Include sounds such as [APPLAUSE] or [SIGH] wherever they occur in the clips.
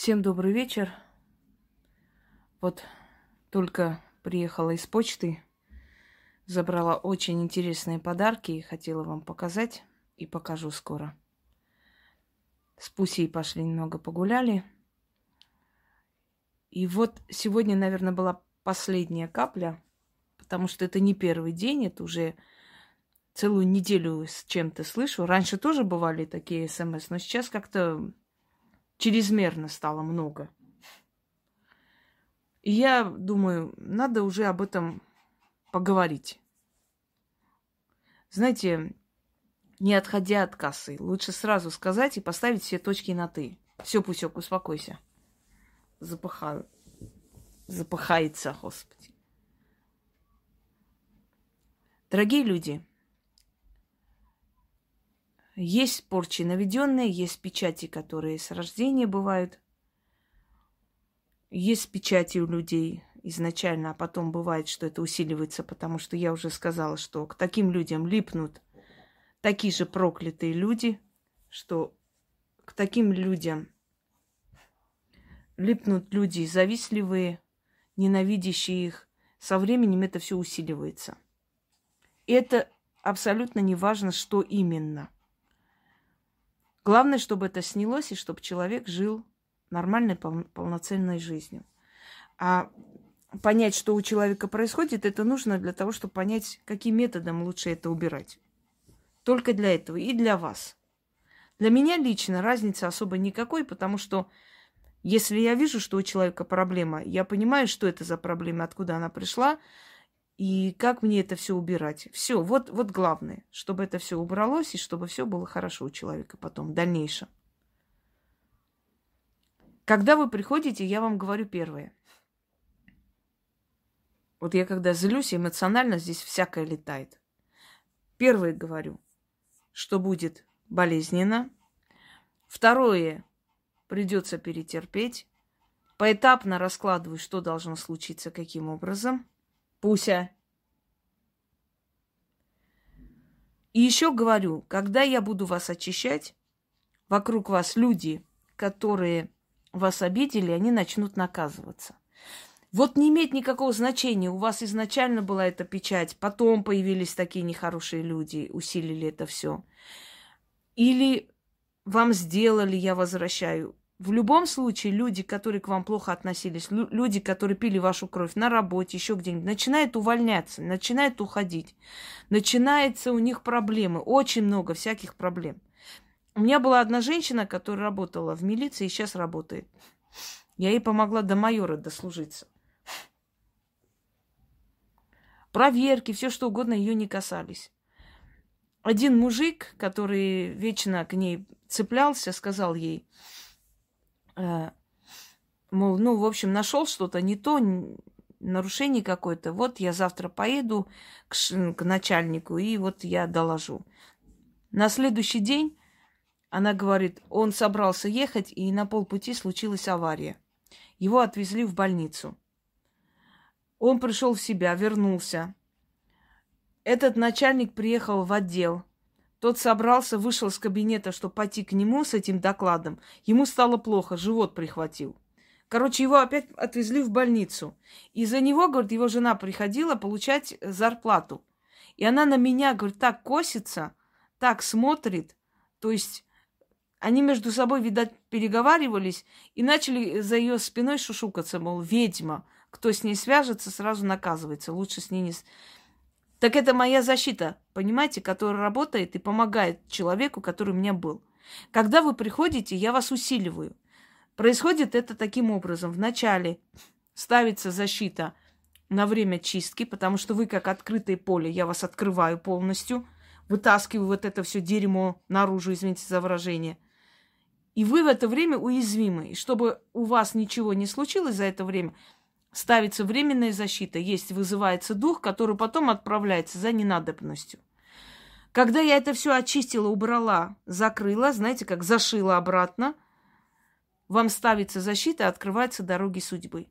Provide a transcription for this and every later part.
Всем добрый вечер. Вот только приехала из почты, забрала очень интересные подарки и хотела вам показать и покажу скоро. С Пусей пошли немного погуляли. И вот сегодня, наверное, была последняя капля, потому что это не первый день, это уже целую неделю с чем-то слышу. Раньше тоже бывали такие смс, но сейчас как-то чрезмерно стало много. И я думаю, надо уже об этом поговорить. Знаете, не отходя от кассы, лучше сразу сказать и поставить все точки на «ты». Все, Пусек, успокойся. Запахаю. Запахается, Господи. Дорогие люди, есть порчи наведенные, есть печати, которые с рождения бывают. Есть печати у людей изначально, а потом бывает, что это усиливается, потому что я уже сказала, что к таким людям липнут такие же проклятые люди, что к таким людям липнут люди завистливые, ненавидящие их. Со временем это все усиливается. И это абсолютно не важно, что именно – Главное, чтобы это снялось, и чтобы человек жил нормальной, пол- полноценной жизнью. А понять, что у человека происходит, это нужно для того, чтобы понять, каким методом лучше это убирать. Только для этого и для вас. Для меня лично разницы особо никакой, потому что если я вижу, что у человека проблема, я понимаю, что это за проблема, откуда она пришла, и как мне это все убирать. Все, вот, вот главное, чтобы это все убралось и чтобы все было хорошо у человека потом, в дальнейшем. Когда вы приходите, я вам говорю первое. Вот я когда злюсь, эмоционально здесь всякое летает. Первое говорю, что будет болезненно. Второе, придется перетерпеть. Поэтапно раскладываю, что должно случиться, каким образом – Пуся. И еще говорю, когда я буду вас очищать, вокруг вас люди, которые вас обидели, они начнут наказываться. Вот не имеет никакого значения, у вас изначально была эта печать, потом появились такие нехорошие люди, усилили это все. Или вам сделали, я возвращаю. В любом случае, люди, которые к вам плохо относились, люди, которые пили вашу кровь на работе, еще где-нибудь, начинают увольняться, начинают уходить. Начинается у них проблемы, очень много всяких проблем. У меня была одна женщина, которая работала в милиции и сейчас работает. Я ей помогла до майора дослужиться. Проверки, все что угодно ее не касались. Один мужик, который вечно к ней цеплялся, сказал ей, мол, ну, в общем, нашел что-то не то, нарушение какое-то. Вот я завтра поеду к, к начальнику, и вот я доложу. На следующий день она говорит, он собрался ехать, и на полпути случилась авария. Его отвезли в больницу. Он пришел в себя, вернулся. Этот начальник приехал в отдел – тот собрался, вышел из кабинета, чтобы пойти к нему с этим докладом. Ему стало плохо, живот прихватил. Короче, его опять отвезли в больницу. Из-за него, говорит, его жена приходила получать зарплату. И она на меня, говорит, так косится, так смотрит. То есть они между собой, видать, переговаривались и начали за ее спиной шушукаться, мол, ведьма. Кто с ней свяжется, сразу наказывается. Лучше с ней не... Так это моя защита, понимаете, которая работает и помогает человеку, который у меня был. Когда вы приходите, я вас усиливаю. Происходит это таким образом. Вначале ставится защита на время чистки, потому что вы как открытое поле, я вас открываю полностью, вытаскиваю вот это все дерьмо наружу, извините за выражение. И вы в это время уязвимы. И чтобы у вас ничего не случилось за это время, ставится временная защита, есть вызывается дух, который потом отправляется за ненадобностью. Когда я это все очистила, убрала, закрыла, знаете, как зашила обратно, вам ставится защита, открываются дороги судьбы.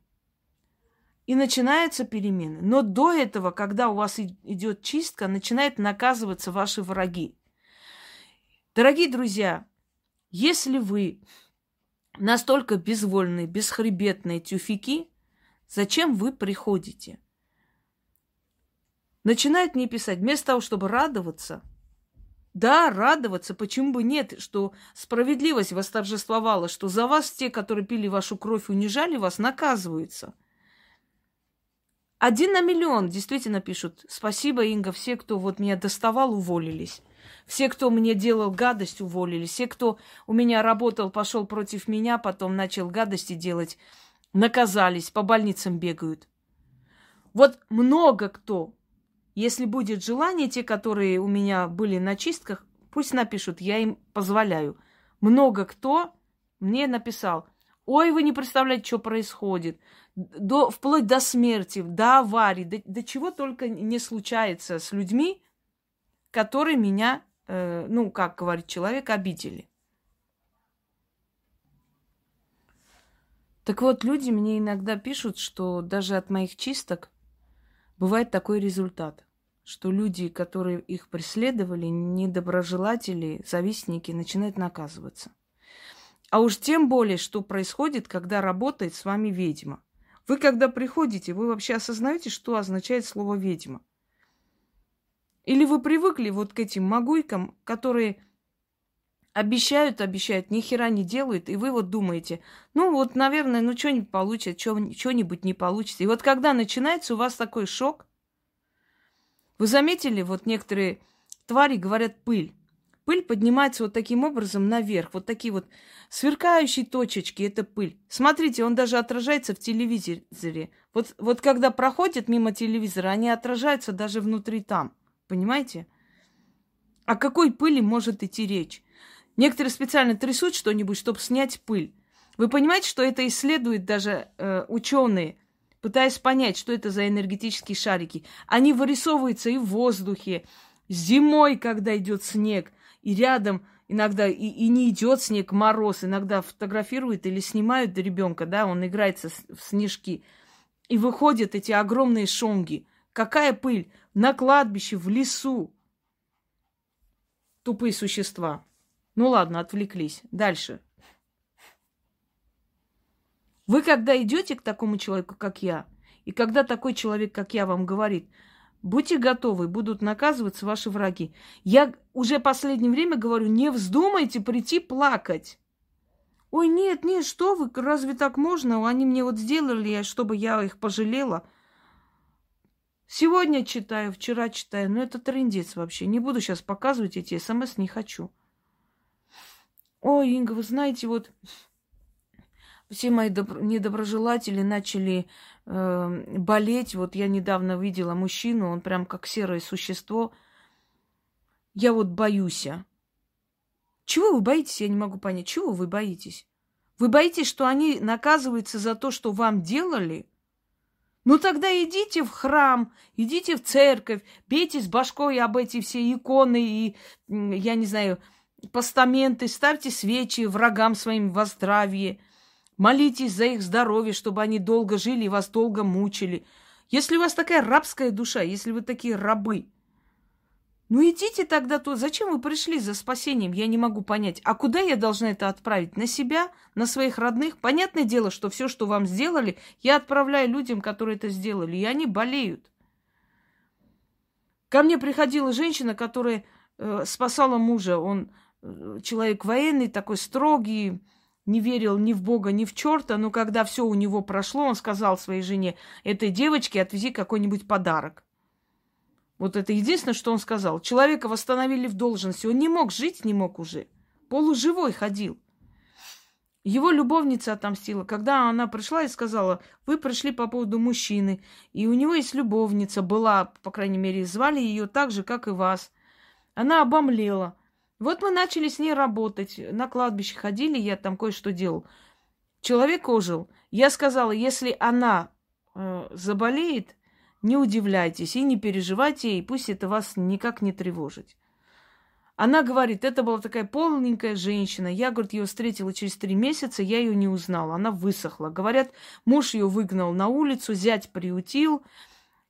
И начинаются перемены. Но до этого, когда у вас идет чистка, начинают наказываться ваши враги. Дорогие друзья, если вы настолько безвольные, бесхребетные тюфяки, зачем вы приходите? Начинают мне писать, вместо того, чтобы радоваться, да, радоваться, почему бы нет, что справедливость восторжествовала, что за вас те, которые пили вашу кровь, унижали вас, наказываются. Один на миллион действительно пишут. Спасибо, Инга, все, кто вот меня доставал, уволились. Все, кто мне делал гадость, уволились. Все, кто у меня работал, пошел против меня, потом начал гадости делать, наказались, по больницам бегают. Вот много кто. Если будет желание, те, которые у меня были на чистках, пусть напишут, я им позволяю. Много кто мне написал, ой, вы не представляете, что происходит. До, вплоть до смерти, до аварии, до, до чего только не случается с людьми, которые меня э, ну, как говорит человек, обидели. Так вот, люди мне иногда пишут, что даже от моих чисток бывает такой результат, что люди, которые их преследовали, недоброжелатели, завистники, начинают наказываться. А уж тем более, что происходит, когда работает с вами ведьма. Вы, когда приходите, вы вообще осознаете, что означает слово ведьма? Или вы привыкли вот к этим могуйкам, которые обещают, обещают, ни хера не делают, и вы вот думаете, ну вот, наверное, ну что-нибудь получится, что-нибудь не получится. И вот когда начинается у вас такой шок, вы заметили, вот некоторые твари говорят пыль. Пыль поднимается вот таким образом наверх. Вот такие вот сверкающие точечки, это пыль. Смотрите, он даже отражается в телевизоре. Вот, вот когда проходят мимо телевизора, они отражаются даже внутри там. Понимаете? О какой пыли может идти речь? Некоторые специально трясут что-нибудь, чтобы снять пыль. Вы понимаете, что это исследуют даже э, ученые, пытаясь понять, что это за энергетические шарики. Они вырисовываются и в воздухе, зимой, когда идет снег, и рядом иногда и, и не идет снег, мороз, иногда фотографируют или снимают ребенка, да, он играется в снежки. И выходят эти огромные шонги. Какая пыль? На кладбище, в лесу. Тупые существа. Ну ладно, отвлеклись. Дальше. Вы когда идете к такому человеку, как я, и когда такой человек, как я, вам говорит, будьте готовы, будут наказываться ваши враги. Я уже последнее время говорю, не вздумайте прийти плакать. Ой, нет, нет, что вы, разве так можно? Они мне вот сделали, чтобы я их пожалела. Сегодня читаю, вчера читаю, но это трендец вообще. Не буду сейчас показывать эти смс, не хочу. Ой, Инга, вы знаете, вот все мои добро- недоброжелатели начали э, болеть. Вот я недавно видела мужчину, он прям как серое существо. Я вот боюсь. А. Чего вы боитесь, я не могу понять. Чего вы боитесь? Вы боитесь, что они наказываются за то, что вам делали? Ну тогда идите в храм, идите в церковь, бейте с башкой об эти все иконы и, я не знаю, постаменты, ставьте свечи врагам своим во здравие, молитесь за их здоровье, чтобы они долго жили и вас долго мучили. Если у вас такая рабская душа, если вы такие рабы – ну идите тогда то. Зачем вы пришли за спасением? Я не могу понять. А куда я должна это отправить? На себя? На своих родных? Понятное дело, что все, что вам сделали, я отправляю людям, которые это сделали, и они болеют. Ко мне приходила женщина, которая э, спасала мужа. Он человек военный, такой строгий, не верил ни в Бога, ни в черта, но когда все у него прошло, он сказал своей жене, этой девочке отвези какой-нибудь подарок. Вот это единственное, что он сказал. Человека восстановили в должности. Он не мог жить, не мог уже. Полуживой ходил. Его любовница отомстила. Когда она пришла и сказала, вы пришли по поводу мужчины, и у него есть любовница, была, по крайней мере, звали ее так же, как и вас. Она обомлела. Вот мы начали с ней работать. На кладбище ходили, я там кое-что делал. Человек ожил. Я сказала, если она э, заболеет, не удивляйтесь и не переживайте, и пусть это вас никак не тревожит. Она говорит, это была такая полненькая женщина. Я, говорит, ее встретила через три месяца, я ее не узнала. Она высохла. Говорят, муж ее выгнал на улицу, зять приутил.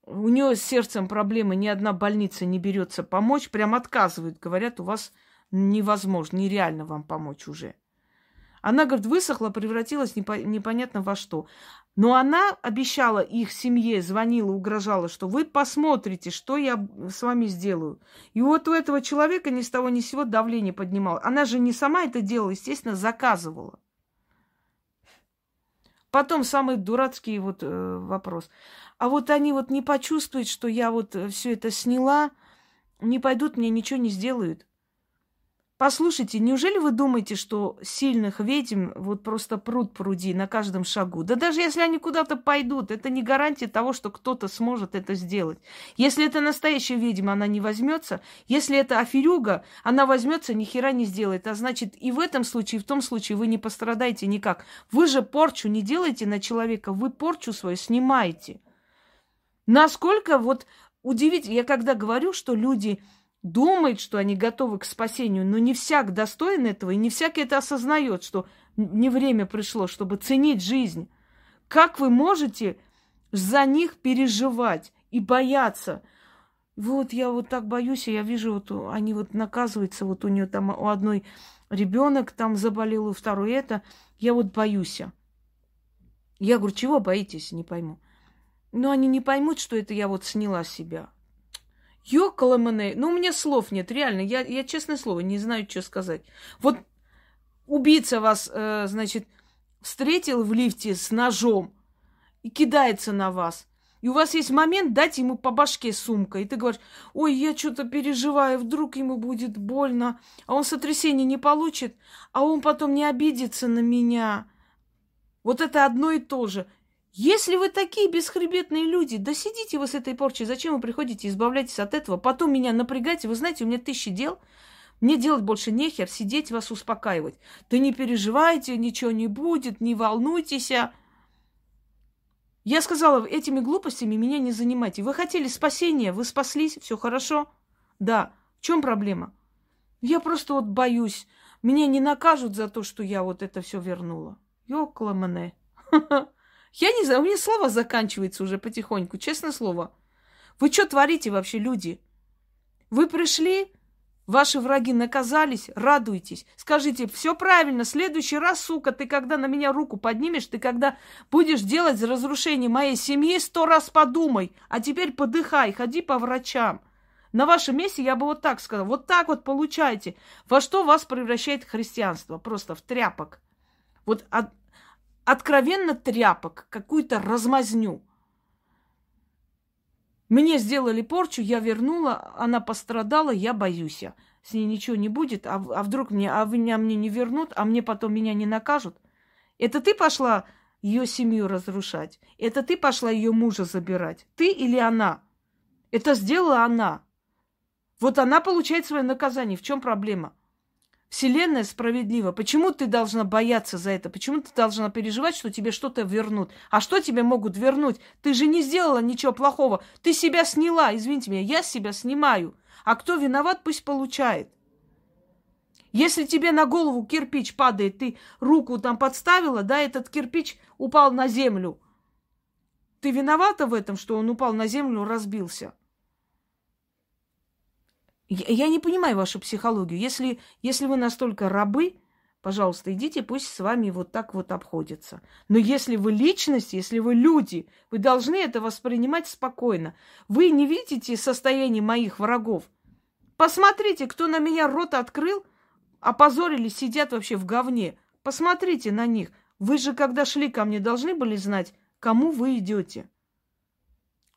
У нее с сердцем проблемы, ни одна больница не берется помочь. Прям отказывают. Говорят, у вас невозможно, нереально вам помочь уже. Она, говорит, высохла, превратилась непо- непонятно во что. Но она обещала их семье, звонила, угрожала, что вы посмотрите, что я с вами сделаю. И вот у этого человека ни с того ни с сего давление поднимал. Она же не сама это делала, естественно, заказывала. Потом самый дурацкий вот э, вопрос. А вот они вот не почувствуют, что я вот э, все это сняла, не пойдут, мне ничего не сделают. Послушайте, неужели вы думаете, что сильных ведьм вот просто пруд пруди на каждом шагу? Да даже если они куда-то пойдут, это не гарантия того, что кто-то сможет это сделать. Если это настоящая ведьма, она не возьмется. Если это аферюга, она возьмется, ни хера не сделает. А значит, и в этом случае, и в том случае вы не пострадаете никак. Вы же порчу не делаете на человека, вы порчу свою снимаете. Насколько вот удивительно, я когда говорю, что люди думает, что они готовы к спасению, но не всяк достоин этого, и не всяк это осознает, что не время пришло, чтобы ценить жизнь. Как вы можете за них переживать и бояться? Вот я вот так боюсь, и я вижу, вот они вот наказываются, вот у нее там у одной ребенок там заболел, у второй это. Я вот боюсь. Я говорю, чего боитесь, не пойму. Но они не поймут, что это я вот сняла себя. Ёкаламане. Ну, у меня слов нет, реально. Я, я, честное слово, не знаю, что сказать. Вот убийца вас, э, значит, встретил в лифте с ножом и кидается на вас. И у вас есть момент дать ему по башке сумкой. И ты говоришь, ой, я что-то переживаю, вдруг ему будет больно. А он сотрясение не получит, а он потом не обидится на меня. Вот это одно и то же. Если вы такие бесхребетные люди, да сидите вы с этой порчей, зачем вы приходите, избавляйтесь от этого, потом меня напрягайте, вы знаете, у меня тысячи дел, мне делать больше нехер, сидеть вас успокаивать. Да не переживайте, ничего не будет, не волнуйтесь. Я сказала, этими глупостями меня не занимайте. Вы хотели спасения, вы спаслись, все хорошо? Да. В чем проблема? Я просто вот боюсь. Меня не накажут за то, что я вот это все вернула. Ёкла мене. [LAUGHS] Я не знаю, у меня слова заканчиваются уже потихоньку, честное слово. Вы что творите вообще, люди? Вы пришли, ваши враги наказались, радуйтесь. Скажите, все правильно, следующий раз, сука, ты когда на меня руку поднимешь, ты когда будешь делать разрушение моей семьи, сто раз подумай, а теперь подыхай, ходи по врачам. На вашем месте я бы вот так сказала. Вот так вот получайте. Во что вас превращает христианство? Просто в тряпок. Вот от, откровенно тряпок, какую-то размазню. Мне сделали порчу, я вернула, она пострадала, я боюсь. С ней ничего не будет, а, а вдруг мне, а меня мне не вернут, а мне потом меня не накажут. Это ты пошла ее семью разрушать? Это ты пошла ее мужа забирать? Ты или она? Это сделала она. Вот она получает свое наказание. В чем проблема? Вселенная справедлива. Почему ты должна бояться за это? Почему ты должна переживать, что тебе что-то вернут? А что тебе могут вернуть? Ты же не сделала ничего плохого. Ты себя сняла, извините меня, я себя снимаю. А кто виноват, пусть получает. Если тебе на голову кирпич падает, ты руку там подставила, да, этот кирпич упал на землю. Ты виновата в этом, что он упал на землю, разбился? Я, не понимаю вашу психологию. Если, если вы настолько рабы, пожалуйста, идите, пусть с вами вот так вот обходятся. Но если вы личность, если вы люди, вы должны это воспринимать спокойно. Вы не видите состояние моих врагов. Посмотрите, кто на меня рот открыл, опозорились, сидят вообще в говне. Посмотрите на них. Вы же, когда шли ко мне, должны были знать, кому вы идете.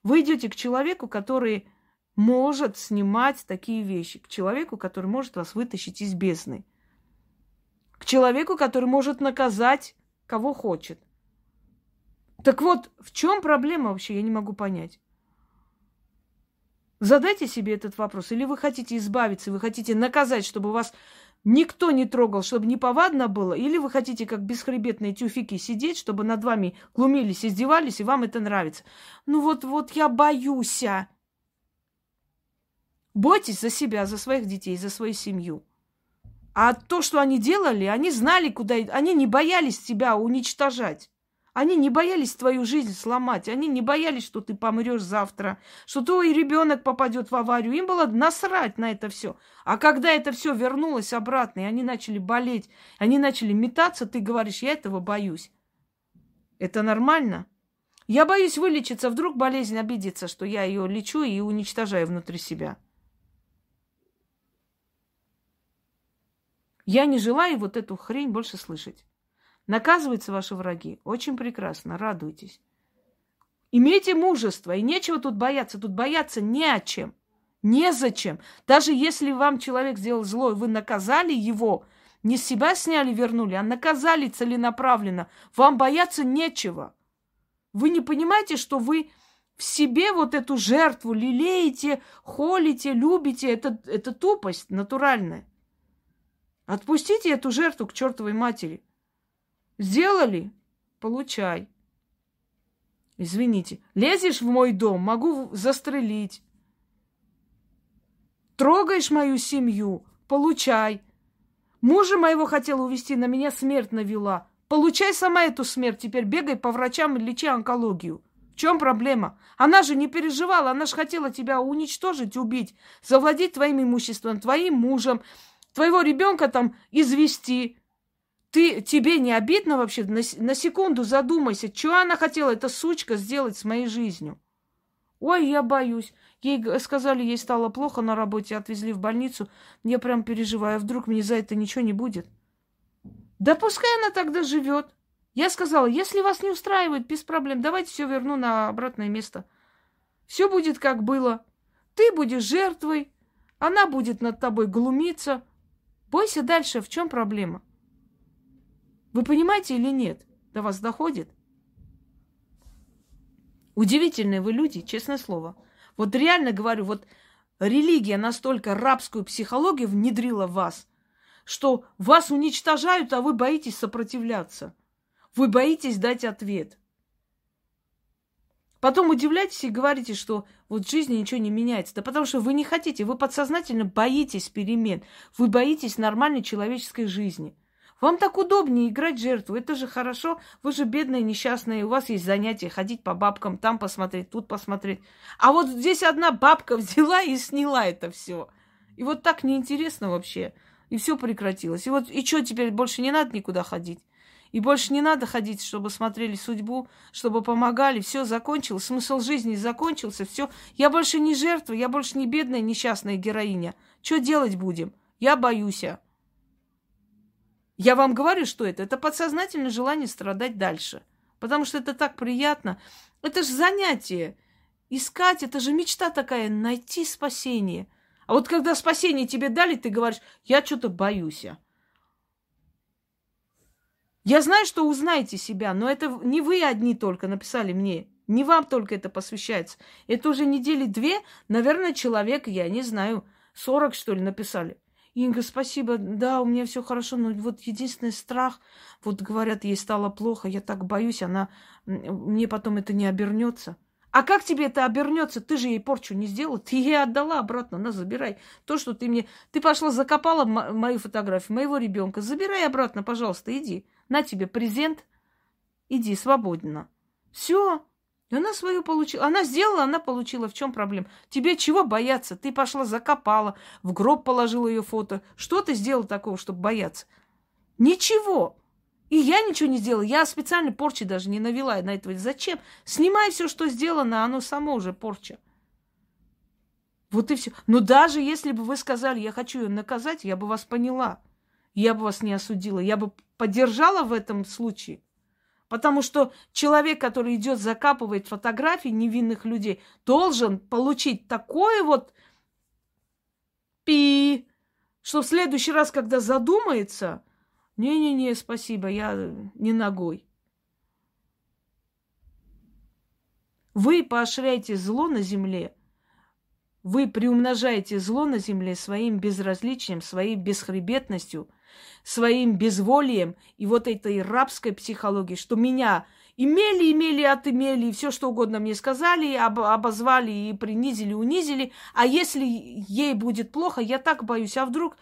Вы идете к человеку, который может снимать такие вещи. К человеку, который может вас вытащить из бездны. К человеку, который может наказать кого хочет. Так вот, в чем проблема вообще, я не могу понять. Задайте себе этот вопрос. Или вы хотите избавиться, вы хотите наказать, чтобы вас никто не трогал, чтобы не повадно было, или вы хотите, как бесхребетные тюфики, сидеть, чтобы над вами глумились, издевались, и вам это нравится. Ну вот, вот я боюсь. Бойтесь за себя, за своих детей, за свою семью. А то, что они делали, они знали, куда... Они не боялись себя уничтожать. Они не боялись твою жизнь сломать. Они не боялись, что ты помрешь завтра, что твой ребенок попадет в аварию. Им было насрать на это все. А когда это все вернулось обратно, и они начали болеть, они начали метаться, ты говоришь, я этого боюсь. Это нормально? Я боюсь вылечиться, вдруг болезнь обидится, что я ее лечу и уничтожаю внутри себя. Я не желаю вот эту хрень больше слышать. Наказываются ваши враги. Очень прекрасно, радуйтесь. Имейте мужество, и нечего тут бояться. Тут бояться не о чем. Незачем. Даже если вам человек сделал зло, и вы наказали его, не с себя сняли, вернули, а наказали целенаправленно, вам бояться нечего. Вы не понимаете, что вы в себе вот эту жертву лелеете, холите, любите. Это, это тупость натуральная. Отпустите эту жертву к чертовой матери. Сделали? Получай. Извините. Лезешь в мой дом, могу застрелить. Трогаешь мою семью, получай. Мужа моего хотела увести, на меня смерть навела. Получай сама эту смерть, теперь бегай по врачам и лечи онкологию. В чем проблема? Она же не переживала, она же хотела тебя уничтожить, убить, завладеть твоим имуществом, твоим мужем, твоего ребенка там извести. Ты, тебе не обидно вообще? На, на секунду задумайся, что она хотела, эта сучка, сделать с моей жизнью. Ой, я боюсь. Ей сказали, ей стало плохо на работе, отвезли в больницу. Я прям переживаю, а вдруг мне за это ничего не будет. Да пускай она тогда живет. Я сказала, если вас не устраивает, без проблем, давайте все верну на обратное место. Все будет как было. Ты будешь жертвой, она будет над тобой глумиться. Бойся дальше, в чем проблема? Вы понимаете или нет? До вас доходит? Удивительные вы люди, честное слово. Вот реально говорю, вот религия настолько рабскую психологию внедрила в вас, что вас уничтожают, а вы боитесь сопротивляться. Вы боитесь дать ответ. Потом удивляетесь и говорите, что вот в жизни ничего не меняется. Да потому что вы не хотите, вы подсознательно боитесь перемен. Вы боитесь нормальной человеческой жизни. Вам так удобнее играть жертву. Это же хорошо. Вы же бедные, несчастные. У вас есть занятия ходить по бабкам, там посмотреть, тут посмотреть. А вот здесь одна бабка [LAUGHS] взяла и сняла это все. И вот так неинтересно вообще. И все прекратилось. И вот и что теперь больше не надо никуда ходить? И больше не надо ходить, чтобы смотрели судьбу, чтобы помогали. Все закончилось, смысл жизни закончился. Все. Я больше не жертва, я больше не бедная несчастная героиня. Что делать будем? Я боюсь. Я вам говорю, что это. Это подсознательное желание страдать дальше. Потому что это так приятно. Это же занятие. Искать, это же мечта такая, найти спасение. А вот когда спасение тебе дали, ты говоришь, я что-то боюсь. Я знаю, что узнаете себя, но это не вы одни только написали мне. Не вам только это посвящается. Это уже недели две, наверное, человек, я не знаю, 40, что ли, написали. Инга, спасибо. Да, у меня все хорошо, но вот единственный страх, вот говорят, ей стало плохо, я так боюсь, она мне потом это не обернется. А как тебе это обернется? Ты же ей порчу не сделала, ты ей отдала обратно, на, забирай. То, что ты мне... Ты пошла, закопала мою фотографию, моего ребенка, забирай обратно, пожалуйста, иди. На тебе презент, иди свободно. Все, и она свою получила. Она сделала, она получила. В чем проблема? Тебе чего бояться? Ты пошла, закопала, в гроб положила ее фото. Что ты сделала такого, чтобы бояться? Ничего. И я ничего не сделала. Я специально порчи даже не навела на этого. Зачем? Снимай все, что сделано, оно само уже порча. Вот и все. Но даже если бы вы сказали, я хочу ее наказать, я бы вас поняла. Я бы вас не осудила. Я бы поддержала в этом случае. Потому что человек, который идет закапывает фотографии невинных людей, должен получить такое вот пи, что в следующий раз, когда задумается, не-не-не, спасибо, я не ногой. Вы поощряете зло на земле, вы приумножаете зло на земле своим безразличием, своей бесхребетностью – своим безволием и вот этой рабской психологией, что меня имели, имели, отымели, и все что угодно мне сказали, об, обозвали и принизили, унизили. А если ей будет плохо, я так боюсь, а вдруг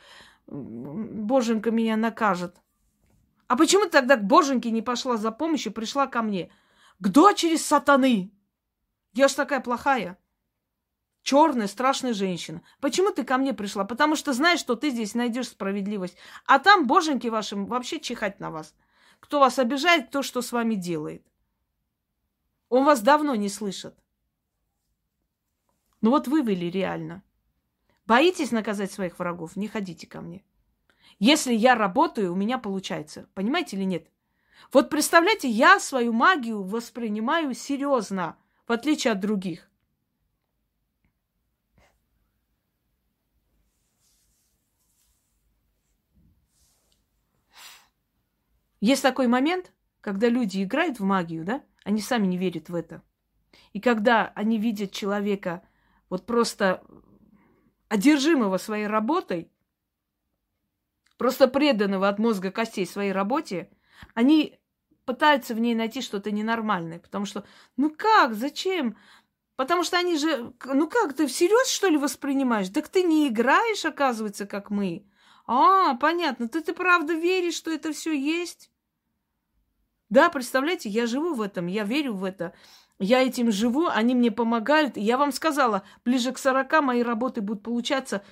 Боженька меня накажет. А почему ты тогда к боженьке не пошла за помощью, пришла ко мне? К дочери сатаны. Я ж такая плохая. Черная, страшная женщина. Почему ты ко мне пришла? Потому что знаешь, что ты здесь найдешь справедливость. А там, боженьки вашим, вообще чихать на вас. Кто вас обижает, кто что с вами делает. Он вас давно не слышит. Ну вот вывели реально. Боитесь наказать своих врагов? Не ходите ко мне. Если я работаю, у меня получается. Понимаете или нет? Вот представляете, я свою магию воспринимаю серьезно, в отличие от других. Есть такой момент, когда люди играют в магию, да? Они сами не верят в это. И когда они видят человека вот просто одержимого своей работой, просто преданного от мозга костей своей работе, они пытаются в ней найти что-то ненормальное. Потому что, ну как, зачем? Потому что они же, ну как, ты всерьез, что ли, воспринимаешь? Так ты не играешь, оказывается, как мы. А, понятно, ты, ты правда веришь, что это все есть? Да, представляете, я живу в этом, я верю в это. Я этим живу, они мне помогают. Я вам сказала, ближе к 40 мои работы будут получаться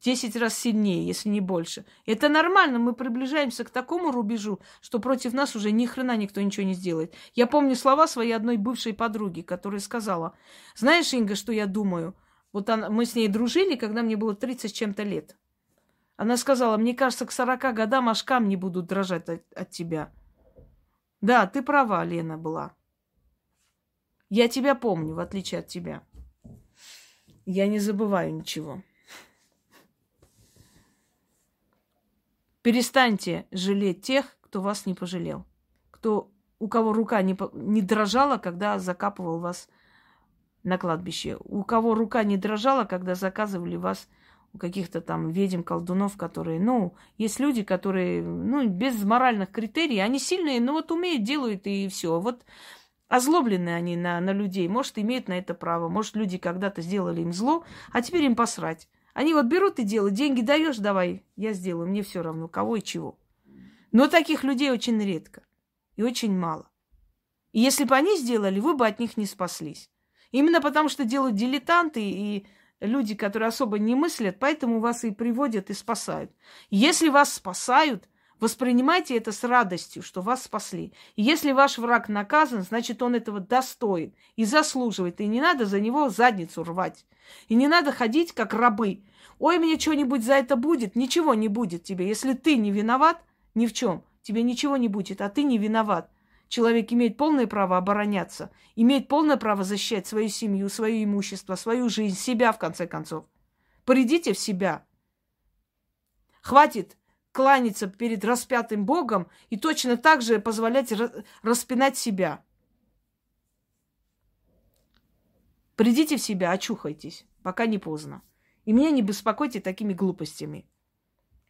10 раз сильнее, если не больше. Это нормально, мы приближаемся к такому рубежу, что против нас уже ни хрена никто ничего не сделает. Я помню слова своей одной бывшей подруги, которая сказала, знаешь, Инга, что я думаю? Вот она, мы с ней дружили, когда мне было 30 с чем-то лет. Она сказала, мне кажется, к 40 годам аж камни будут дрожать от, от тебя. Да, ты права, Лена была. Я тебя помню, в отличие от тебя. Я не забываю ничего. Перестаньте жалеть тех, кто вас не пожалел. Кто, у кого рука не, не дрожала, когда закапывал вас на кладбище. У кого рука не дрожала, когда заказывали вас у каких-то там ведьм, колдунов, которые, ну, есть люди, которые, ну, без моральных критерий, они сильные, но вот умеют, делают и все. Вот озлоблены они на, на людей, может, имеют на это право, может, люди когда-то сделали им зло, а теперь им посрать. Они вот берут и делают, деньги даешь, давай, я сделаю, мне все равно, кого и чего. Но таких людей очень редко и очень мало. И если бы они сделали, вы бы от них не спаслись. Именно потому, что делают дилетанты и люди, которые особо не мыслят, поэтому вас и приводят и спасают. Если вас спасают, Воспринимайте это с радостью, что вас спасли. И если ваш враг наказан, значит, он этого достоин и заслуживает. И не надо за него задницу рвать. И не надо ходить, как рабы. Ой, мне что-нибудь за это будет. Ничего не будет тебе. Если ты не виноват ни в чем, тебе ничего не будет, а ты не виноват. Человек имеет полное право обороняться, имеет полное право защищать свою семью, свое имущество, свою жизнь, себя, в конце концов. Придите в себя. Хватит кланяться перед распятым Богом и точно так же позволять распинать себя. Придите в себя, очухайтесь, пока не поздно. И меня не беспокойте такими глупостями.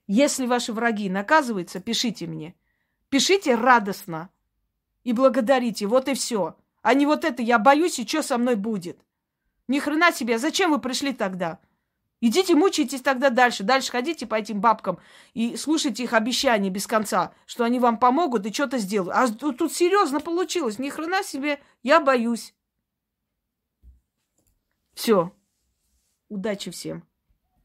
Если ваши враги наказываются, пишите мне. Пишите радостно и благодарите. Вот и все. А не вот это я боюсь, и что со мной будет. Ни хрена себе, зачем вы пришли тогда? Идите, мучайтесь тогда дальше. Дальше ходите по этим бабкам и слушайте их обещания без конца, что они вам помогут и что-то сделают. А тут, серьезно получилось. Ни хрена себе, я боюсь. Все. Удачи всем.